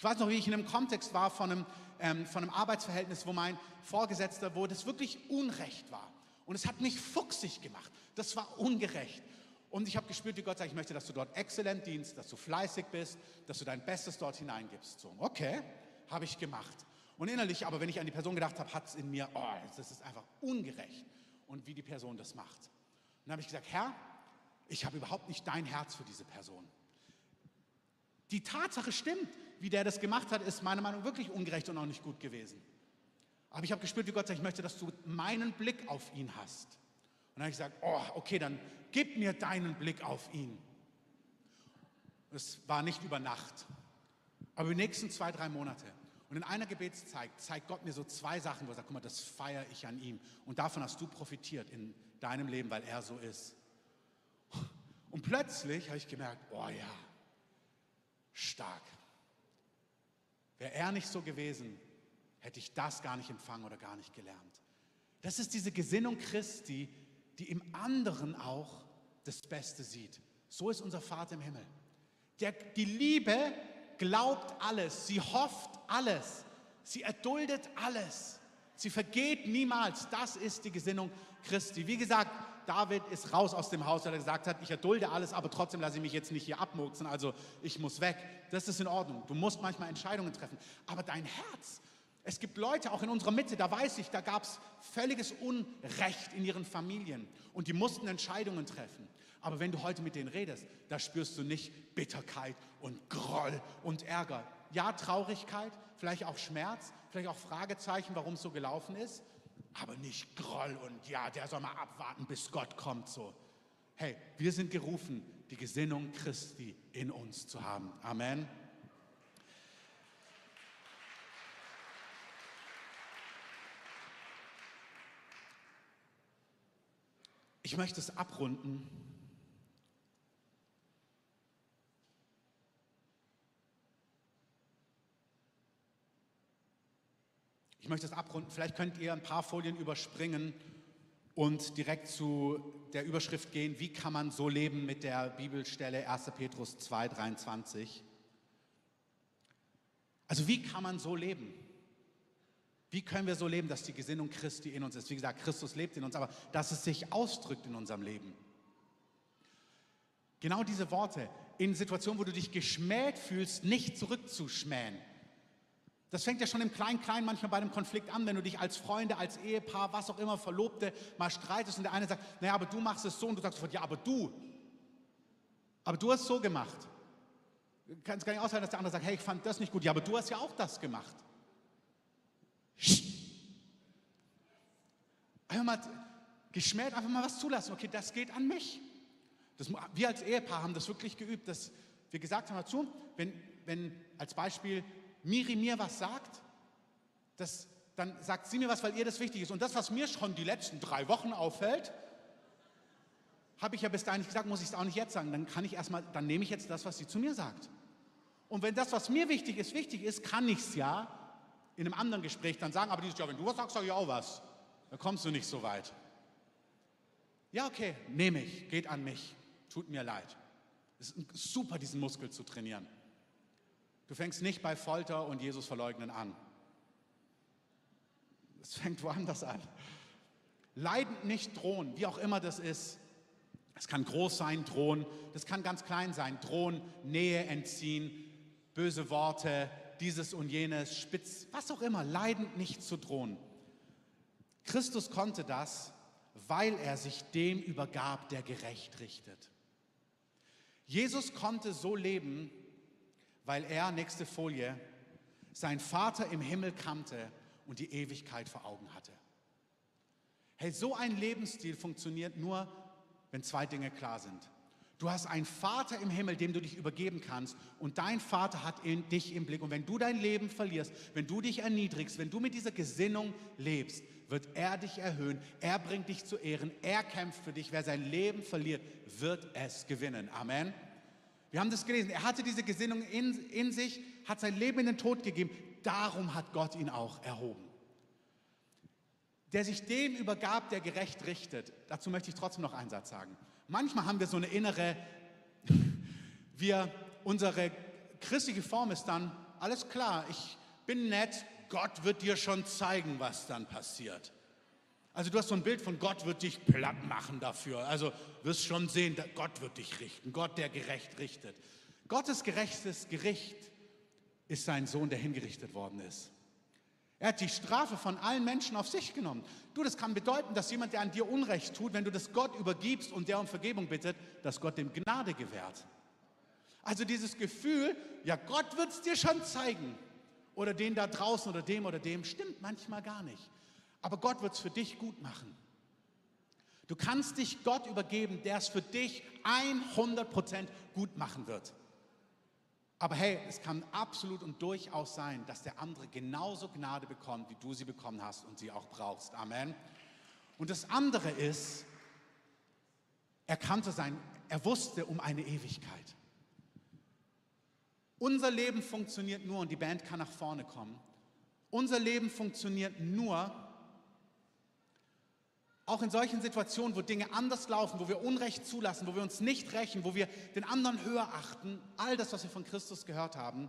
Ich weiß noch, wie ich in einem Kontext war von einem, ähm, von einem Arbeitsverhältnis, wo mein Vorgesetzter, wo das wirklich Unrecht war. Und es hat mich fuchsig gemacht. Das war ungerecht. Und ich habe gespürt, wie Gott sagt, ich möchte, dass du dort exzellent dienst, dass du fleißig bist, dass du dein Bestes dort hineingibst. So, okay, habe ich gemacht. Und innerlich, aber wenn ich an die Person gedacht habe, hat es in mir, oh, das ist einfach ungerecht. Und wie die Person das macht. Und dann habe ich gesagt, Herr, ich habe überhaupt nicht dein Herz für diese Person. Die Tatsache stimmt, wie der das gemacht hat, ist meiner Meinung nach wirklich ungerecht und auch nicht gut gewesen. Aber ich habe gespürt, wie Gott sagt, ich möchte, dass du meinen Blick auf ihn hast. Und dann habe ich gesagt, oh, okay, dann gib mir deinen Blick auf ihn. Es war nicht über Nacht, aber die nächsten zwei, drei Monate. Und in einer Gebetszeit zeigt Gott mir so zwei Sachen, wo er sagt, guck mal, das feiere ich an ihm. Und davon hast du profitiert in deinem Leben, weil er so ist. Und plötzlich habe ich gemerkt, oh ja, stark. Wäre er nicht so gewesen, hätte ich das gar nicht empfangen oder gar nicht gelernt. Das ist diese Gesinnung Christi, die im anderen auch das Beste sieht. So ist unser Vater im Himmel. Der, die Liebe glaubt alles, sie hofft alles, sie erduldet alles, sie vergeht niemals. Das ist die Gesinnung Christi. Wie gesagt, David ist raus aus dem Haus, weil er gesagt hat, ich erdulde alles, aber trotzdem lasse ich mich jetzt nicht hier abmurksen, also ich muss weg. Das ist in Ordnung. Du musst manchmal Entscheidungen treffen. Aber dein Herz, es gibt Leute auch in unserer Mitte, da weiß ich, da gab es völliges Unrecht in ihren Familien und die mussten Entscheidungen treffen. Aber wenn du heute mit denen redest, da spürst du nicht Bitterkeit und Groll und Ärger. Ja, Traurigkeit, vielleicht auch Schmerz, vielleicht auch Fragezeichen, warum es so gelaufen ist aber nicht Groll und ja, der soll mal abwarten, bis Gott kommt so. Hey, wir sind gerufen, die Gesinnung Christi in uns zu haben. Amen. Ich möchte es abrunden Ich möchte es abrunden. Vielleicht könnt ihr ein paar Folien überspringen und direkt zu der Überschrift gehen, wie kann man so leben mit der Bibelstelle 1. Petrus 2, 23. Also wie kann man so leben? Wie können wir so leben, dass die Gesinnung Christi in uns ist? Wie gesagt, Christus lebt in uns, aber dass es sich ausdrückt in unserem Leben. Genau diese Worte, in Situationen, wo du dich geschmäht fühlst, nicht zurückzuschmähen. Das fängt ja schon im Klein-Klein manchmal bei einem Konflikt an, wenn du dich als Freunde, als Ehepaar, was auch immer, Verlobte mal streitest und der eine sagt, naja, aber du machst es so und du sagst sofort, ja, aber du. Aber du hast so gemacht. Du kannst gar nicht aushalten, dass der andere sagt, hey, ich fand das nicht gut. Ja, aber du hast ja auch das gemacht. Einfach mal geschmäht, einfach mal was zulassen. Okay, das geht an mich. Das, wir als Ehepaar haben das wirklich geübt, dass wir gesagt haben dazu, wenn, wenn als Beispiel Miri mir was sagt, das, dann sagt sie mir was, weil ihr das wichtig ist. Und das, was mir schon die letzten drei Wochen auffällt, habe ich ja bis dahin nicht gesagt, muss ich es auch nicht jetzt sagen. Dann kann ich erstmal, dann nehme ich jetzt das, was sie zu mir sagt. Und wenn das, was mir wichtig ist, wichtig ist, kann ich es ja in einem anderen Gespräch dann sagen, aber dieses Jahr, wenn du was sagst, sage ich auch was. Da kommst du nicht so weit. Ja, okay, nehme ich, geht an mich, tut mir leid. Es ist super, diesen Muskel zu trainieren. Du fängst nicht bei Folter und Jesus verleugnen an. Es fängt woanders an. Leidend nicht drohen, wie auch immer das ist. Es kann groß sein, drohen. Das kann ganz klein sein, drohen, Nähe entziehen, böse Worte, dieses und jenes, spitz, was auch immer, leidend nicht zu drohen. Christus konnte das, weil er sich dem übergab, der gerecht richtet. Jesus konnte so leben, weil er, nächste Folie, sein Vater im Himmel kannte und die Ewigkeit vor Augen hatte. Hey, so ein Lebensstil funktioniert nur, wenn zwei Dinge klar sind. Du hast einen Vater im Himmel, dem du dich übergeben kannst und dein Vater hat in, dich im Blick. Und wenn du dein Leben verlierst, wenn du dich erniedrigst, wenn du mit dieser Gesinnung lebst, wird er dich erhöhen, er bringt dich zu Ehren, er kämpft für dich. Wer sein Leben verliert, wird es gewinnen. Amen. Wir haben das gelesen. Er hatte diese Gesinnung in, in sich, hat sein Leben in den Tod gegeben. Darum hat Gott ihn auch erhoben der sich dem übergab, der gerecht richtet. Dazu möchte ich trotzdem noch einen Satz sagen. Manchmal haben wir so eine innere, wir, unsere christliche Form ist dann, alles klar, ich bin nett, Gott wird dir schon zeigen, was dann passiert. Also du hast so ein Bild von Gott wird dich platt machen dafür. Also wirst schon sehen, Gott wird dich richten, Gott, der gerecht richtet. Gottes gerechtes Gericht ist sein Sohn, der hingerichtet worden ist. Er hat die Strafe von allen Menschen auf sich genommen. Du, das kann bedeuten, dass jemand, der an dir Unrecht tut, wenn du das Gott übergibst und der um Vergebung bittet, dass Gott dem Gnade gewährt. Also dieses Gefühl, ja, Gott wird es dir schon zeigen. Oder den da draußen oder dem oder dem, stimmt manchmal gar nicht. Aber Gott wird es für dich gut machen. Du kannst dich Gott übergeben, der es für dich 100% gut machen wird. Aber hey, es kann absolut und durchaus sein, dass der andere genauso Gnade bekommt, wie du sie bekommen hast und sie auch brauchst. Amen. Und das andere ist, er kannte sein, er wusste um eine Ewigkeit. Unser Leben funktioniert nur, und die Band kann nach vorne kommen, unser Leben funktioniert nur, auch in solchen Situationen, wo Dinge anders laufen, wo wir Unrecht zulassen, wo wir uns nicht rächen, wo wir den anderen höher achten, all das, was wir von Christus gehört haben,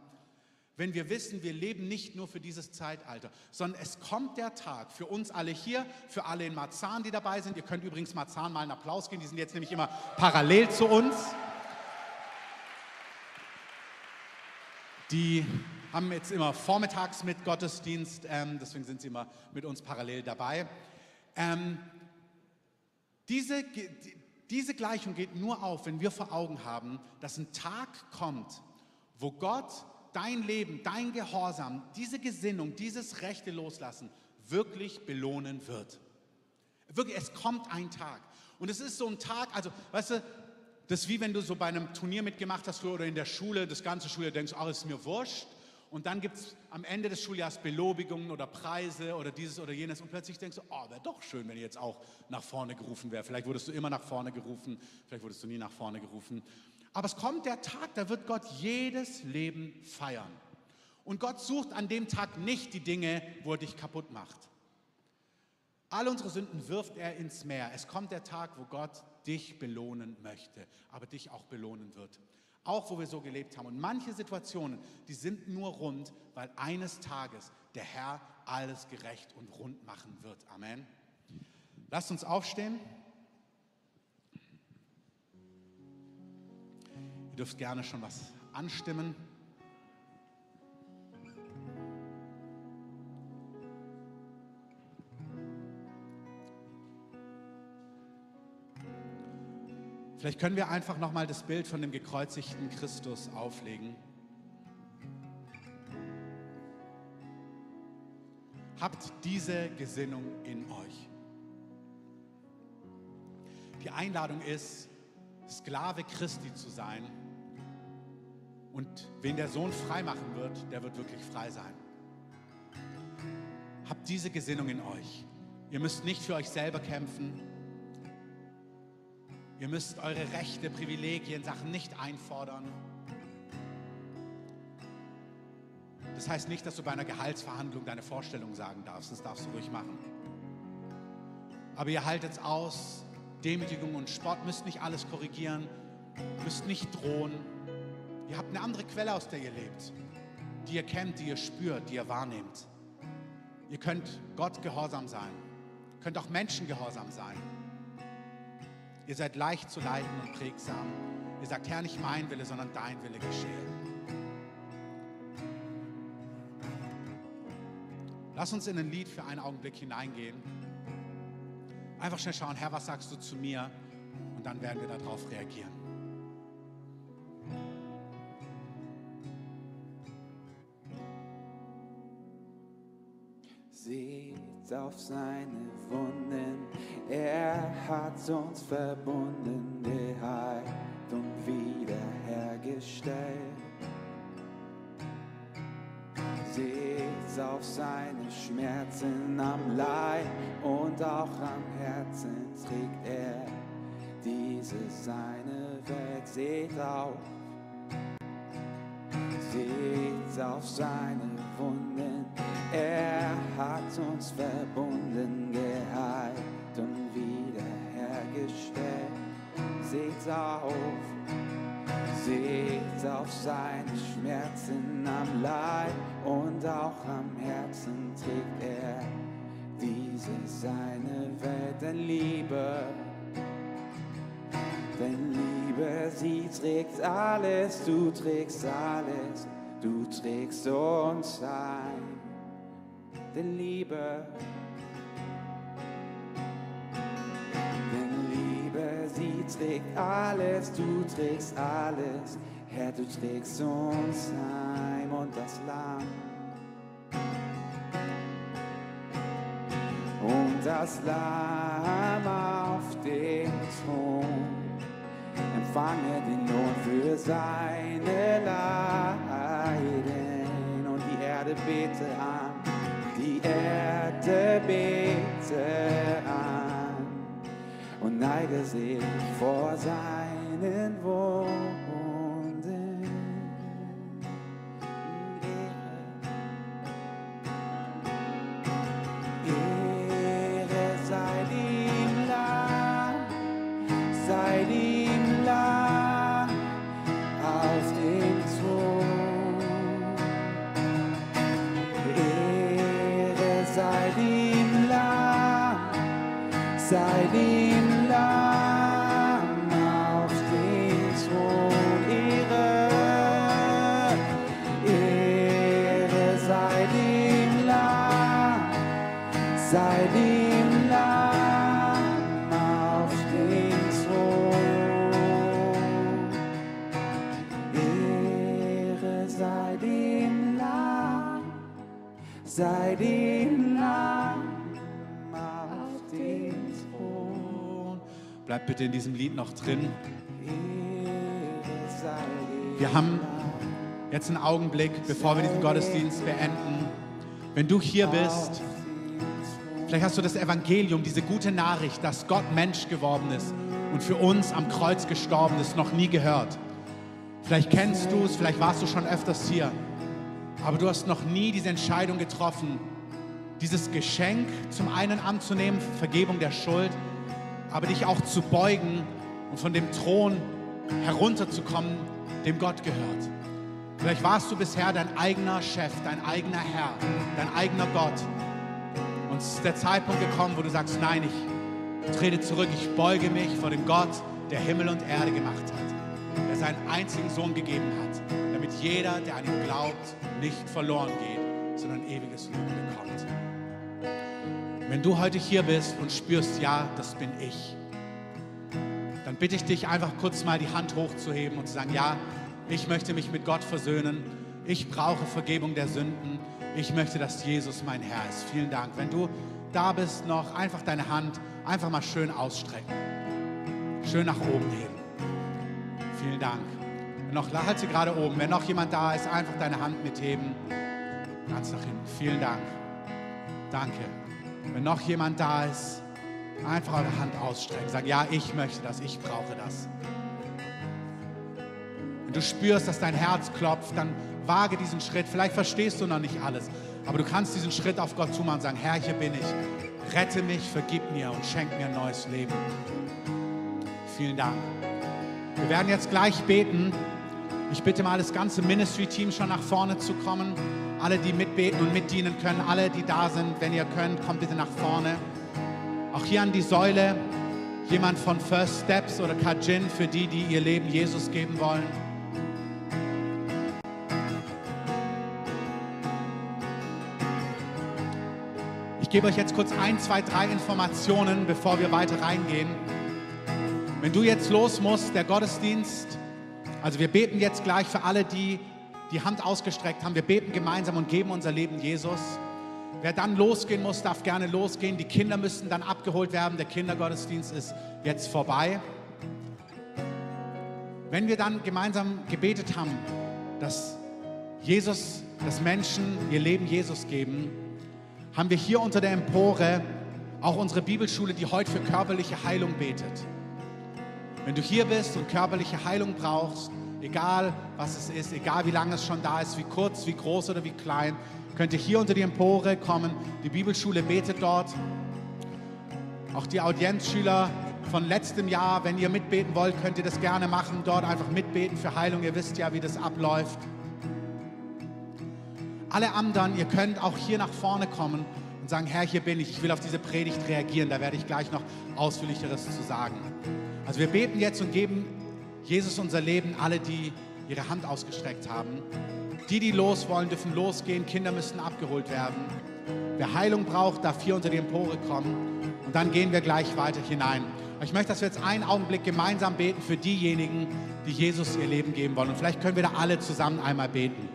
wenn wir wissen, wir leben nicht nur für dieses Zeitalter, sondern es kommt der Tag für uns alle hier, für alle in Marzahn, die dabei sind. Ihr könnt übrigens Marzahn mal einen Applaus geben, die sind jetzt nämlich immer parallel zu uns. Die haben jetzt immer vormittags mit Gottesdienst, ähm, deswegen sind sie immer mit uns parallel dabei. Ähm, diese, diese Gleichung geht nur auf, wenn wir vor Augen haben, dass ein Tag kommt, wo Gott dein Leben, dein Gehorsam, diese Gesinnung, dieses rechte Loslassen wirklich belohnen wird. Wirklich, es kommt ein Tag. Und es ist so ein Tag, also, weißt du, das ist wie wenn du so bei einem Turnier mitgemacht hast oder in der Schule, das ganze Schuljahr denkst, ach, ist mir wurscht. Und dann gibt es am Ende des Schuljahres Belobigungen oder Preise oder dieses oder jenes. Und plötzlich denkst du, oh, wäre doch schön, wenn ich jetzt auch nach vorne gerufen wäre. Vielleicht wurdest du immer nach vorne gerufen, vielleicht wurdest du nie nach vorne gerufen. Aber es kommt der Tag, da wird Gott jedes Leben feiern. Und Gott sucht an dem Tag nicht die Dinge, wo er dich kaputt macht. Alle unsere Sünden wirft er ins Meer. Es kommt der Tag, wo Gott dich belohnen möchte, aber dich auch belohnen wird. Auch wo wir so gelebt haben. Und manche Situationen, die sind nur rund, weil eines Tages der Herr alles gerecht und rund machen wird. Amen. Lasst uns aufstehen. Ihr dürft gerne schon was anstimmen. Vielleicht können wir einfach nochmal das Bild von dem gekreuzigten Christus auflegen. Habt diese Gesinnung in euch. Die Einladung ist, Sklave Christi zu sein. Und wen der Sohn frei machen wird, der wird wirklich frei sein. Habt diese Gesinnung in euch. Ihr müsst nicht für euch selber kämpfen. Ihr müsst eure Rechte, Privilegien, Sachen nicht einfordern. Das heißt nicht, dass du bei einer Gehaltsverhandlung deine Vorstellung sagen darfst. Das darfst du ruhig machen. Aber ihr haltet es aus. Demütigung und Spott müsst nicht alles korrigieren, müsst nicht drohen. Ihr habt eine andere Quelle, aus der ihr lebt, die ihr kennt, die ihr spürt, die ihr wahrnehmt. Ihr könnt Gott gehorsam sein, könnt auch Menschen gehorsam sein. Ihr seid leicht zu leiten und prägsam. Ihr sagt, Herr, nicht mein Wille, sondern dein Wille geschehe. Lass uns in ein Lied für einen Augenblick hineingehen. Einfach schnell schauen, Herr, was sagst du zu mir? Und dann werden wir darauf reagieren. Seht auf seine Wunden, er hat uns verbunden, geheilt und wiederhergestellt. Seht auf seine Schmerzen am Leib und auch am Herzen trägt er diese seine Welt. Seht auf, seht auf seine Wunden. Hat uns verbunden, geheilt und wiederhergestellt. Seht auf, seht auf seine Schmerzen am Leib und auch am Herzen trägt er diese seine Welt, denn Liebe, denn Liebe, sie trägt alles, du trägst alles, du trägst uns ein, denn Liebe, denn Liebe, sie trägt alles, du trägst alles, Herr, du trägst uns heim und das Land. Und das Lamm auf dem Thron empfange den Lohn für seine Leiden. Und die Erde bete an, die Erde bete an und neige sich vor seinen Wunden. Lied noch drin. Wir haben jetzt einen Augenblick, bevor wir diesen Gottesdienst beenden. Wenn du hier bist, vielleicht hast du das Evangelium, diese gute Nachricht, dass Gott Mensch geworden ist und für uns am Kreuz gestorben ist, noch nie gehört. Vielleicht kennst du es, vielleicht warst du schon öfters hier, aber du hast noch nie diese Entscheidung getroffen, dieses Geschenk zum einen anzunehmen, Vergebung der Schuld, aber dich auch zu beugen und von dem Thron herunterzukommen, dem Gott gehört. Vielleicht warst du bisher dein eigener Chef, dein eigener Herr, dein eigener Gott. Und es ist der Zeitpunkt gekommen, wo du sagst, nein, ich trete zurück, ich beuge mich vor dem Gott, der Himmel und Erde gemacht hat, der seinen einzigen Sohn gegeben hat, damit jeder, der an ihn glaubt, nicht verloren geht, sondern ewiges Leben bekommt. Wenn du heute hier bist und spürst, ja, das bin ich, bitte ich dich einfach kurz mal die Hand hochzuheben und zu sagen, ja, ich möchte mich mit Gott versöhnen. Ich brauche Vergebung der Sünden. Ich möchte, dass Jesus mein Herr ist. Vielen Dank. Wenn du da bist, noch einfach deine Hand einfach mal schön ausstrecken. Schön nach oben heben. Vielen Dank. Wenn noch, halt sie gerade oben. Wenn noch jemand da ist, einfach deine Hand mitheben. Ganz nach hinten. Vielen Dank. Danke. Wenn noch jemand da ist, Einfach eure Hand ausstrecken. Sagen, ja, ich möchte das, ich brauche das. Wenn du spürst, dass dein Herz klopft, dann wage diesen Schritt. Vielleicht verstehst du noch nicht alles, aber du kannst diesen Schritt auf Gott zumachen und sagen, Herr, hier bin ich. Rette mich, vergib mir und schenk mir ein neues Leben. Vielen Dank. Wir werden jetzt gleich beten. Ich bitte mal das ganze Ministry-Team schon nach vorne zu kommen. Alle, die mitbeten und mitdienen können, alle, die da sind, wenn ihr könnt, kommt bitte nach vorne. Auch hier an die Säule jemand von First Steps oder Kajin für die, die ihr Leben Jesus geben wollen. Ich gebe euch jetzt kurz ein, zwei, drei Informationen, bevor wir weiter reingehen. Wenn du jetzt los musst, der Gottesdienst, also wir beten jetzt gleich für alle, die die Hand ausgestreckt haben. Wir beten gemeinsam und geben unser Leben Jesus. Wer dann losgehen muss, darf gerne losgehen. Die Kinder müssen dann abgeholt werden. Der Kindergottesdienst ist jetzt vorbei. Wenn wir dann gemeinsam gebetet haben, dass Jesus, dass Menschen ihr Leben Jesus geben, haben wir hier unter der Empore auch unsere Bibelschule, die heute für körperliche Heilung betet. Wenn du hier bist und körperliche Heilung brauchst, egal was es ist, egal wie lange es schon da ist, wie kurz, wie groß oder wie klein, könnt ihr hier unter die Empore kommen. Die Bibelschule betet dort. Auch die Audienzschüler von letztem Jahr, wenn ihr mitbeten wollt, könnt ihr das gerne machen. Dort einfach mitbeten für Heilung. Ihr wisst ja, wie das abläuft. Alle anderen, ihr könnt auch hier nach vorne kommen und sagen, Herr, hier bin ich. Ich will auf diese Predigt reagieren. Da werde ich gleich noch ausführlicheres zu sagen. Also wir beten jetzt und geben Jesus unser Leben, alle, die ihre Hand ausgestreckt haben. Die, die los wollen, dürfen losgehen. Kinder müssen abgeholt werden. Wer Heilung braucht, darf hier unter die Empore kommen. Und dann gehen wir gleich weiter hinein. Ich möchte, dass wir jetzt einen Augenblick gemeinsam beten für diejenigen, die Jesus ihr Leben geben wollen. Und vielleicht können wir da alle zusammen einmal beten.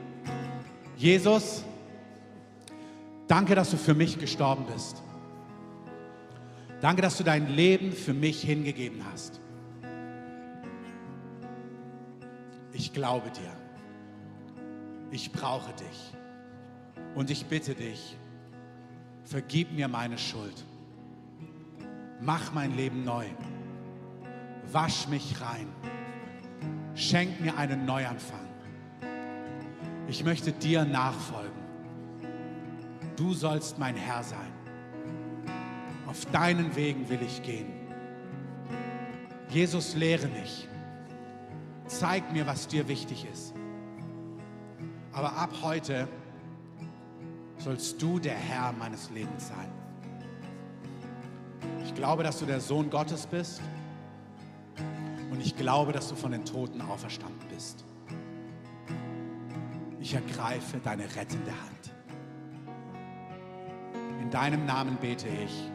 Jesus, danke, dass du für mich gestorben bist. Danke, dass du dein Leben für mich hingegeben hast. Ich glaube dir. Ich brauche dich. Und ich bitte dich, vergib mir meine Schuld. Mach mein Leben neu. Wasch mich rein. Schenk mir einen Neuanfang. Ich möchte dir nachfolgen. Du sollst mein Herr sein. Auf deinen Wegen will ich gehen. Jesus, lehre mich. Zeig mir, was dir wichtig ist. Aber ab heute sollst du der Herr meines Lebens sein. Ich glaube, dass du der Sohn Gottes bist und ich glaube, dass du von den Toten auferstanden bist. Ich ergreife deine rettende Hand. In deinem Namen bete ich.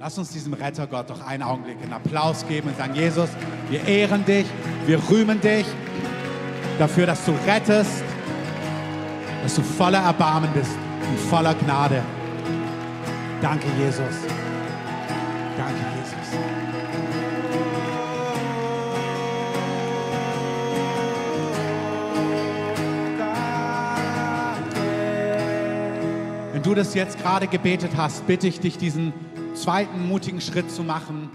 Lass uns diesem Rettergott doch einen Augenblick einen Applaus geben und sagen, Jesus, wir ehren dich, wir rühmen dich dafür, dass du rettest, dass du voller Erbarmen bist und voller Gnade. Danke, Jesus. Danke, Jesus. Wenn du das jetzt gerade gebetet hast, bitte ich dich, diesen zweiten mutigen Schritt zu machen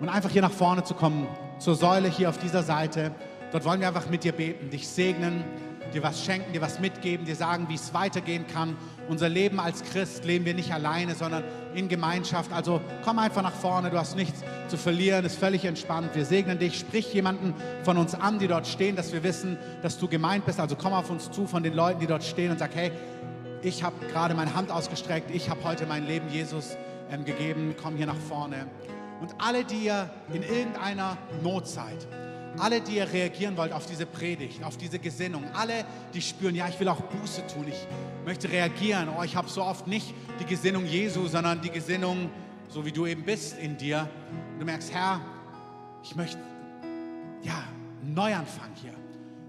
und einfach hier nach vorne zu kommen, zur Säule hier auf dieser Seite. Dort wollen wir einfach mit dir beten, dich segnen, dir was schenken, dir was mitgeben, dir sagen, wie es weitergehen kann. Unser Leben als Christ leben wir nicht alleine, sondern in Gemeinschaft. Also komm einfach nach vorne, du hast nichts zu verlieren, ist völlig entspannt. Wir segnen dich, sprich jemanden von uns an, die dort stehen, dass wir wissen, dass du gemeint bist. Also komm auf uns zu von den Leuten, die dort stehen und sag, hey, ich habe gerade meine Hand ausgestreckt, ich habe heute mein Leben Jesus ähm, gegeben. Komm hier nach vorne. Und alle, die ihr in irgendeiner Not seid, alle, die ihr reagieren wollt auf diese Predigt, auf diese Gesinnung, alle, die spüren, ja, ich will auch Buße tun, ich möchte reagieren. Oh, ich habe so oft nicht die Gesinnung Jesu, sondern die Gesinnung, so wie du eben bist in dir. Und du merkst, Herr, ich möchte, ja, Neuanfang hier.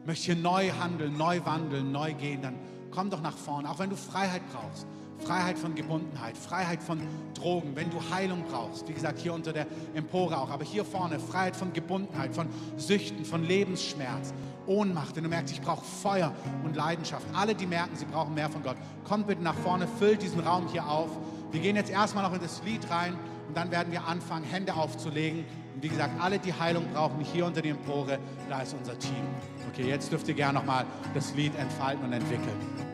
Ich möchte hier neu handeln, neu wandeln, neu gehen. Dann komm doch nach vorne, auch wenn du Freiheit brauchst. Freiheit von Gebundenheit, Freiheit von Drogen, wenn du Heilung brauchst, wie gesagt, hier unter der Empore auch, aber hier vorne Freiheit von Gebundenheit, von Süchten, von Lebensschmerz, Ohnmacht, wenn du merkst, ich brauche Feuer und Leidenschaft. Alle, die merken, sie brauchen mehr von Gott, kommt bitte nach vorne, füllt diesen Raum hier auf Wir gehen jetzt erstmal noch in das Lied rein und dann werden wir anfangen, Hände aufzulegen. Und wie gesagt, alle, die Heilung brauchen, hier unter die Empore, da ist unser Team. Okay, jetzt dürft ihr gerne nochmal das Lied entfalten und entwickeln.